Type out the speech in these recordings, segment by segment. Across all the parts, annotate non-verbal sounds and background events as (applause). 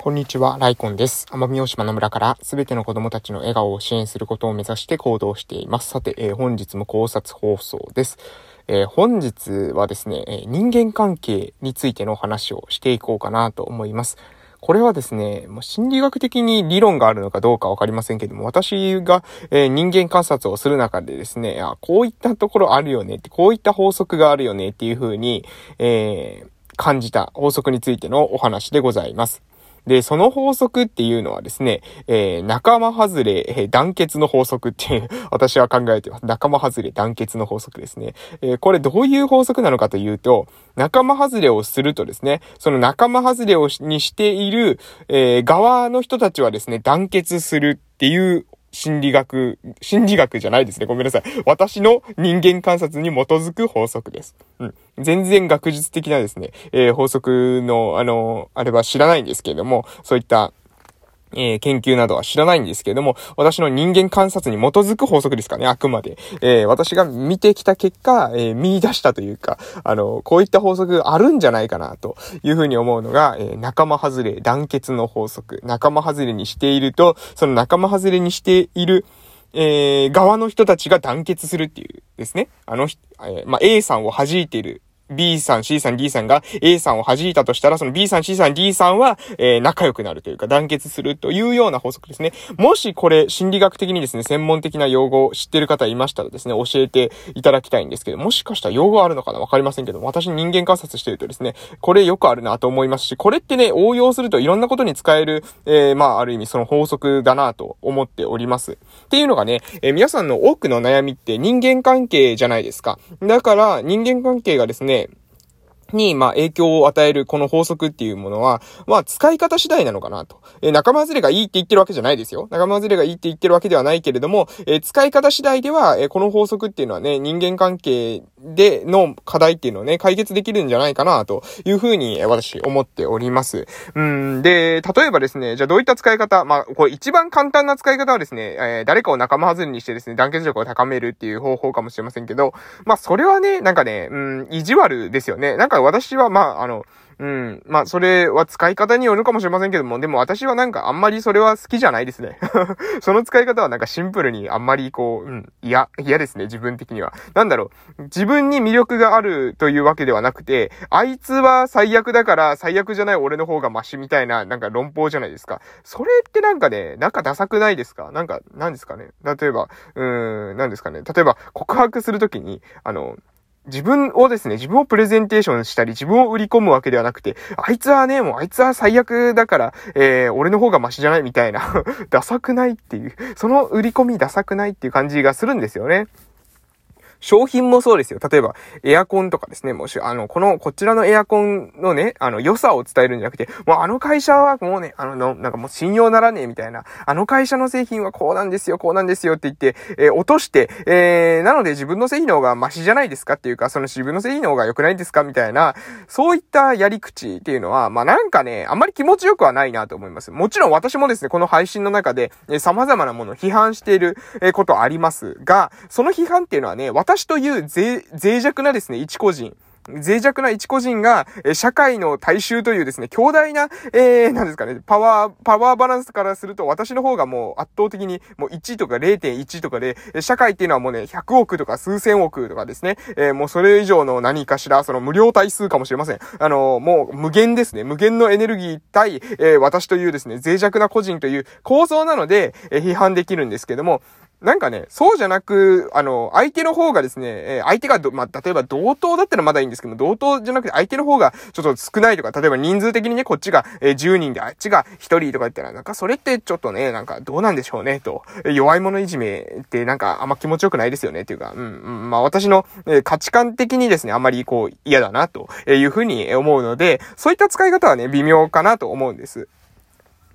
こんにちは、ライコンです。奄美大島の村からすべての子供たちの笑顔を支援することを目指して行動しています。さて、えー、本日も考察放送です。えー、本日はですね、えー、人間関係についての話をしていこうかなと思います。これはですね、もう心理学的に理論があるのかどうかわかりませんけども、私が、えー、人間観察をする中でですね、こういったところあるよねって、こういった法則があるよねっていう風に、えー、感じた法則についてのお話でございます。で、その法則っていうのはですね、えー、仲間外れ、えー、団結の法則っていう (laughs) 私は考えてます。仲間外れ団結の法則ですね。えー、これどういう法則なのかというと、仲間外れをするとですね、その仲間外れをしにしている、えー、側の人たちはですね、団結するっていう心理学、心理学じゃないですね。ごめんなさい。私の人間観察に基づく法則です。うん。全然学術的なですね、えー、法則の、あの、あれは知らないんですけれども、そういった、えー、研究などは知らないんですけれども、私の人間観察に基づく法則ですかね、あくまで。えー、私が見てきた結果、えー、見出したというか、あの、こういった法則あるんじゃないかな、というふうに思うのが、え仲間外れ、団結の法則。仲間外れにしていると、その仲間外れにしている、え側の人たちが団結するっていうですね。あの、えまあ、A さんを弾いている B さん、C さん、D さんが A さんを弾いたとしたら、その B さん、C さん、D さんは、えー、仲良くなるというか団結するというような法則ですね。もしこれ、心理学的にですね、専門的な用語を知ってる方いましたらですね、教えていただきたいんですけど、もしかしたら用語あるのかな？わかりませんけど、私人間観察してるとですね、これよくあるなと思いますし、これってね、応用するといろんなことに使える、えー、まあ、ある意味その法則だなと思っております。っていうのがね、えー、皆さんの多くの悩みって人間関係じゃないですか。だから、人間関係がですね、に、まあ、影響を与えるこの法則っていうものは、まあ、使い方次第なのかなと。えー、仲間外れがいいって言ってるわけじゃないですよ。仲間外れがいいって言ってるわけではないけれども、えー、使い方次第では、えー、この法則っていうのはね、人間関係での課題っていうのをね、解決できるんじゃないかな、というふうに、え私、思っております。うん、で、例えばですね、じゃあどういった使い方、まあ、これ一番簡単な使い方はですね、えー、誰かを仲間外れにしてですね、団結力を高めるっていう方法かもしれませんけど、まあ、それはね、なんかね、うん、意地悪ですよね。なんか私は、まあ、あの、うん。まあ、それは使い方によるかもしれませんけども、でも私はなんかあんまりそれは好きじゃないですね。(laughs) その使い方はなんかシンプルにあんまりこう、うん、嫌、嫌ですね、自分的には。なんだろう、自分に魅力があるというわけではなくて、あいつは最悪だから最悪じゃない俺の方がマシみたいな、なんか論法じゃないですか。それってなんかね、なんかダサくないですかなんか、なんですかね。例えば、うーん、なんですかね。例えば、告白するときに、あの、自分をですね、自分をプレゼンテーションしたり、自分を売り込むわけではなくて、あいつはね、もうあいつは最悪だから、えー、俺の方がマシじゃないみたいな (laughs) ダサくないっていう、その売り込みダサくないっていう感じがするんですよね。商品もそうですよ。例えば、エアコンとかですね。もし、あの、この、こちらのエアコンのね、あの、良さを伝えるんじゃなくて、もうあの会社はもうね、あの、なんかもう信用ならねえみたいな、あの会社の製品はこうなんですよ、こうなんですよって言って、えー、落として、えー、なので自分の製品の方がマシじゃないですかっていうか、その自分の製品の方が良くないですか？みたいな、そういったやり口っていうのは、まあなんかね、あんまり気持ちよくはないなと思います。もちろん私もですね、この配信の中で、えー、様々なものを批判している、ことありますが、その批判っていうのはね、私という脆弱なですね、一個人、脆弱な一個人が、え社会の大衆というですね、強大な、えー、なんですかね、パワー、パワーバランスからすると、私の方がもう圧倒的に、もう1とか0.1とかで、社会っていうのはもうね、100億とか数千億とかですね、えー、もうそれ以上の何かしら、その無料対数かもしれません。あのー、もう無限ですね。無限のエネルギー対、えー、私というですね、脆弱な個人という構造なので、え批判できるんですけども、なんかね、そうじゃなく、あの、相手の方がですね、えー、相手がまあ、例えば同等だったらまだいいんですけど同等じゃなくて相手の方がちょっと少ないとか、例えば人数的にね、こっちが、えー、10人であっちが1人とか言ったら、なんかそれってちょっとね、なんかどうなんでしょうね、と。弱い者いじめってなんかあんま気持ちよくないですよね、っていうか、うん、うん、まあ私の、えー、価値観的にですね、あんまりこう嫌だな、というふうに思うので、そういった使い方はね、微妙かなと思うんです。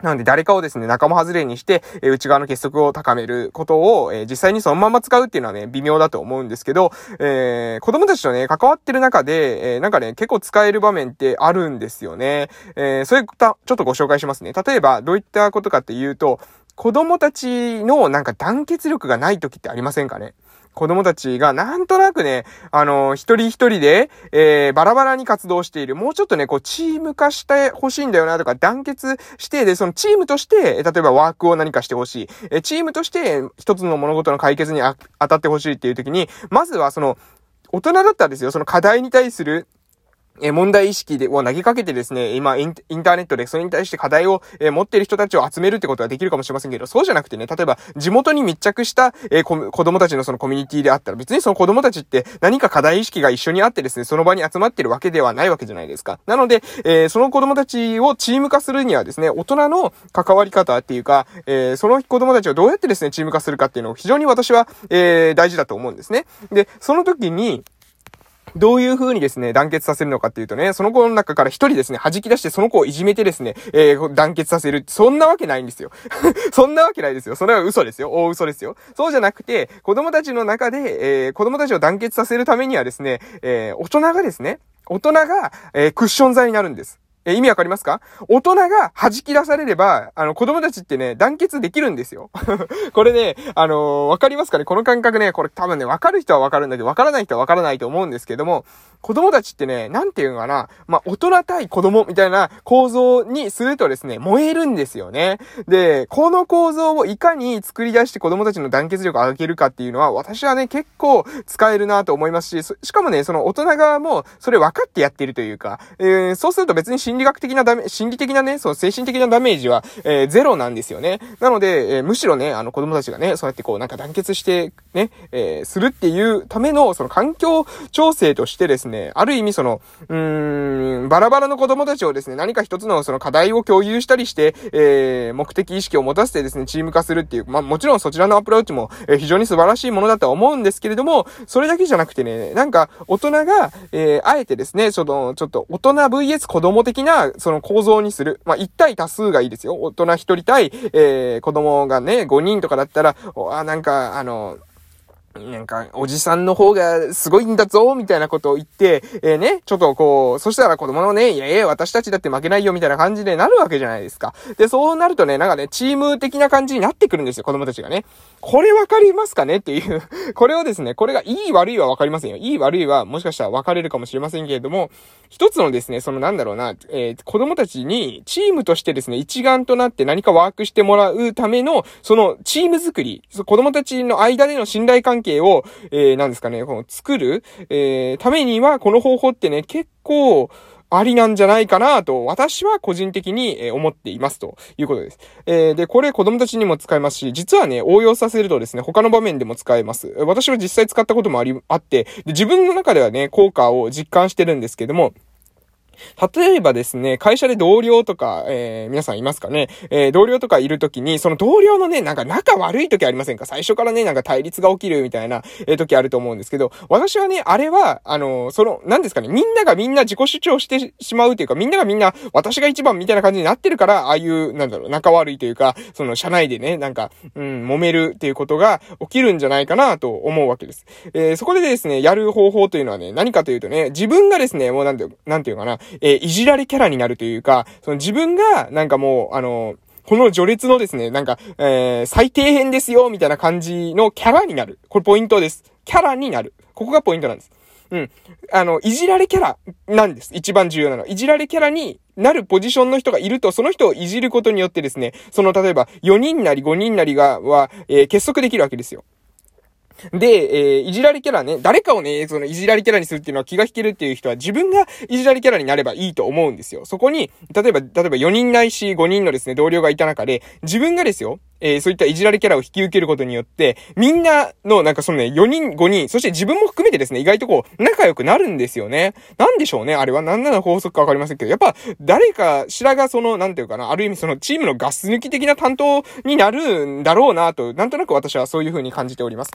なので誰かをですね、仲間外れにして、え内側の結束を高めることを、え実際にそのまま使うっていうのはね、微妙だと思うんですけど、えー、子供たちとね、関わってる中で、えー、なんかね、結構使える場面ってあるんですよね。えー、そういった、ちょっとご紹介しますね。例えば、どういったことかっていうと、子供たちのなんか団結力がない時ってありませんかね？子供たちがなんとなくね、あの、一人一人で、えー、バラバラに活動している。もうちょっとね、こう、チーム化してほしいんだよなとか、団結して、で、そのチームとして、例えばワークを何かしてほしい。え、チームとして一つの物事の解決にあ当たってほしいっていう時に、まずはその、大人だったんですよ、その課題に対する、え問題意識で、を投げかけてですね、今イン、インターネットでそれに対して課題を、え持っている人たちを集めるってことはできるかもしれませんけど、そうじゃなくてね、例えば地元に密着した、え子供たちのそのコミュニティであったら、別にその子供たちって何か課題意識が一緒にあってですね、その場に集まってるわけではないわけじゃないですか。なので、え、その子供たちをチーム化するにはですね、大人の関わり方っていうか、え、その子供たちをどうやってですね、チーム化するかっていうのを非常に私は、え、大事だと思うんですね。で、その時に、どういう風にですね、団結させるのかっていうとね、その子の中から一人ですね、弾き出してその子をいじめてですね、えー、団結させる。そんなわけないんですよ。(laughs) そんなわけないですよ。それは嘘ですよ。大嘘ですよ。そうじゃなくて、子供たちの中で、えー、子供たちを団結させるためにはですね、えー、大人がですね、大人が、え、クッション材になるんです。え、意味わかりますか？大人が弾き出されれば、あの、子供たちってね、団結できるんですよ。(laughs) これね、あのー、わかりますかね？この感覚ね、これ多分ね、わかる人はわかるんだけど、わからない人はわからないと思うんですけども、子供たちってね、なんていうのかな、まあ、大人対子供みたいな構造にするとですね、燃えるんですよね。で、この構造をいかに作り出して子供たちの団結力を上げるかっていうのは、私はね、結構使えるなと思いますし、しかもね、その大人側もそれ分かってやってるというか、えー、そうすると別に心理学的なダメ、心理的なね、その精神的なダメージは、えー、ゼロなんですよね。なので、えー、むしろね、あの子供たちがね、そうやってこうなんか団結して、ね、えー、するっていうための、その環境調整としてですね、ある意味その、うーん、バラバラの子供たちをですね、何か一つのその課題を共有したりして、えー、目的意識を持たせてですね、チーム化するっていう、まあ、もちろんそちらのアプローチも、えー、非常に素晴らしいものだとは思うんですけれども、それだけじゃなくてね、なんか、大人が、えー、あえてですね、その、ちょっと、大人 VS 子供的な、その構造にする。まあ、1対多数がいいですよ。大人1人対、えー、子供がね、5人とかだったら、あ、なんか、あの、なんか、おじさんの方がすごいんだぞ、みたいなことを言って、えー、ね、ちょっとこう、そしたら子供のね、いやいや、私たちだって負けないよ、みたいな感じでなるわけじゃないですか。で、そうなるとね、なんかね、チーム的な感じになってくるんですよ、子供たちがね。これわかりますかね？っていう (laughs) これをですね、これがいい悪いはわかりませんよ。いい悪いはもしかしたら分かれるかもしれませんけれども、一つのですね、そのなんだろうな、えー、子供たちにチームとしてですね、一丸となって何かワークしてもらうための、そのチーム作り、子供たちの間での信頼関係を、えーえー、なんですかね、この作る、えー、ためには、この方法ってね、結構、ありなんじゃないかなと、私は個人的に思っていますということです。えー、で、これ子供たちにも使えますし、実はね、応用させるとですね、他の場面でも使えます。私は実際使ったこともあり、あって、で自分の中ではね、効果を実感してるんですけども、例えばですね、会社で同僚とか、えー、皆さんいますかね、えー、同僚とかいるときに、その同僚のね、なんか仲悪い時ありませんか？最初からね、なんか対立が起きるみたいな、えー、時あると思うんですけど、私はね、あれは、あのー、その、なんですかね、みんながみんな自己主張してしまうというか、みんながみんな私が一番みたいな感じになってるから、ああいう、なんだろう、仲悪いというか、その、社内でね、なんか、うん、揉めるっていうことが起きるんじゃないかなと思うわけです。えー、そこでですね、やる方法というのはね、何かというとね、自分がですね、もうなんて、なんていうかな、えー、いじられキャラになるというか、その自分が、なんかもう、あの、この序列のですね、なんか、えー、最低編ですよ、みたいな感じのキャラになる。これポイントです。キャラになる。ここがポイントなんです。うん。あの、いじられキャラなんです。一番重要なのは。いじられキャラになるポジションの人がいると、その人をいじることによってですね、その、例えば、4人なり5人なりが、は、えー、結束できるわけですよ。で、えー、いじられキャラね、誰かをね、そのいじられキャラにするっていうのは気が引けるっていう人は自分がいじられキャラになればいいと思うんですよ。そこに、例えば、例えば4人ないし5人のですね、同僚がいた中で、自分がですよ、えー、そういったいじられキャラを引き受けることによって、みんなの、なんかそのね、4人、5人、そして自分も含めてですね、意外とこう、仲良くなるんですよね。なんでしょうね、あれは。何なの法則かわかりませんけど、やっぱ、誰かしらがその、なんていうかな、ある意味そのチームのガス抜き的な担当になるんだろうなと、なんとなく私はそういう風に感じております。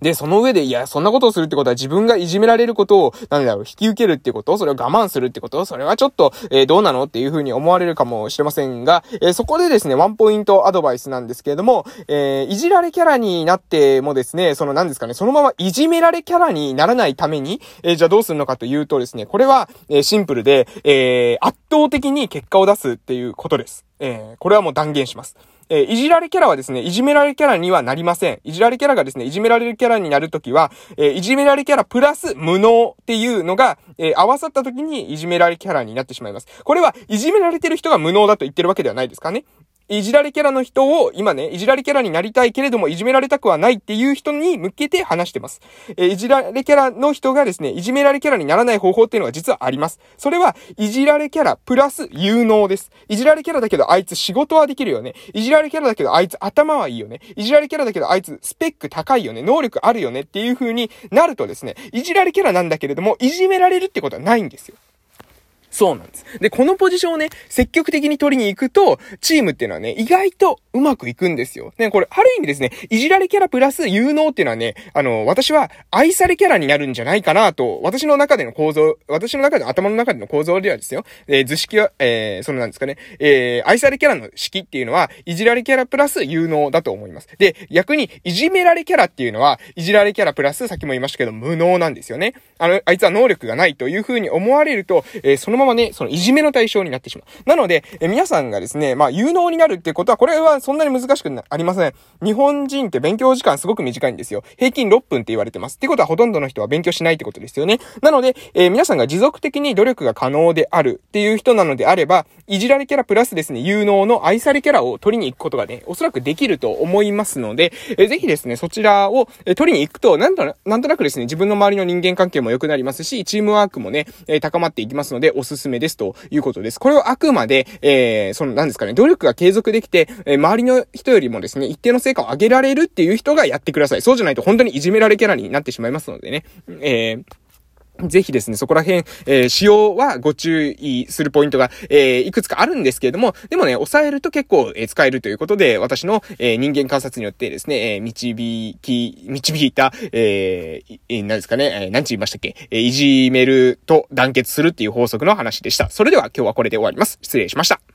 で、その上で、いや、そんなことをするってことは自分がいじめられることを、なんだろう、引き受けるってこと？それを我慢するってこと？それはちょっと、えー、どうなのっていうふうに思われるかもしれませんが、えー、そこでですね、ワンポイントアドバイスなんですけれども、えー、いじられキャラになってもですね、その何ですかね、そのままいじめられキャラにならないために、えじゃあどうするのかというとですね、これは、えシンプルで、え圧倒的に結果を出すっていうことです。えこれはもう断言します。えー、いじられキャラはですね、いじめられキャラにはなりません。いじられキャラがですね、いじめられるキャラになるときは、えー、いじめられキャラプラス無能っていうのが、えー、合わさったときにいじめられキャラになってしまいます。これは、いじめられてる人が無能だと言ってるわけではないですかね。いじられキャラの人を、今ね、いじられキャラになりたいけれども、いじめられたくはないっていう人に向けて話してます。えいじられキャラの人がですね、いじめられキャラにならない方法っていうのが実はあります。それは、いじられキャラプラス有能です。いじられキャラだけどあいつ仕事はできるよね。いじられキャラだけどあいつ頭はいいよね。いじられキャラだけどあいつスペック高いよね。能力あるよねっていう風になるとですね、いじられキャラなんだけれども、いじめられるってことはないんですよ。そうなんです。で、このポジションをね、積極的に取りに行くと、チームっていうのはね、意外とうまくいくんですよ。ね、これ、ある意味ですね、いじられキャラプラス有能っていうのはね、あの、私は愛されキャラになるんじゃないかなと、私の中での構造、私の中での頭の中での構造ではですよ、えー、図式は、えー、そのなんですかね、えー、愛されキャラの式っていうのは、いじられキャラプラス有能だと思います。で、逆に、いじめられキャラっていうのは、いじられキャラプラス、さっきも言いましたけど、無能なんですよね。あの、あいつは能力がないという風に思われると、えー、そのままね、そのいじめの対象になってしまう。なので、え皆さんがですね、まあ、有能になるってことは、これはそんなに難しくなありません。日本人って勉強時間すごく短いんですよ。平均6分って言われてます。ってことはほとんどの人は勉強しないってことですよね。なので、えー、皆さんが持続的に努力が可能であるっていう人なのであれば、いじられキャラプラスですね、有能の愛されキャラを取りに行くことがね、おそらくできると思いますので、えー、ぜひですね、そちらを、取りに行くと、なんとな、なんとなくですね、自分の周りの人間関係も良くなりますし、チームワークもね、えー、高まっていきますので、おすすめですということです。これはあくまで、えー、その、なんですかね、努力が継続できて、えー、周りの人よりもですね、一定の成果を上げられるっていう人がやってください。そうじゃないと本当にいじめられキャラになってしまいますのでね。えーぜひですね、そこら辺、えー、使用はご注意するポイントが、えー、いくつかあるんですけれども、でもね、抑えると結構、えー、使えるということで、私の、えー、人間観察によってですね、えー、導き、導いた、えー、えー、何ですかね、えー、何て言いましたっけ、えー、いじめると団結するっていう法則の話でした。それでは今日はこれで終わります。失礼しました。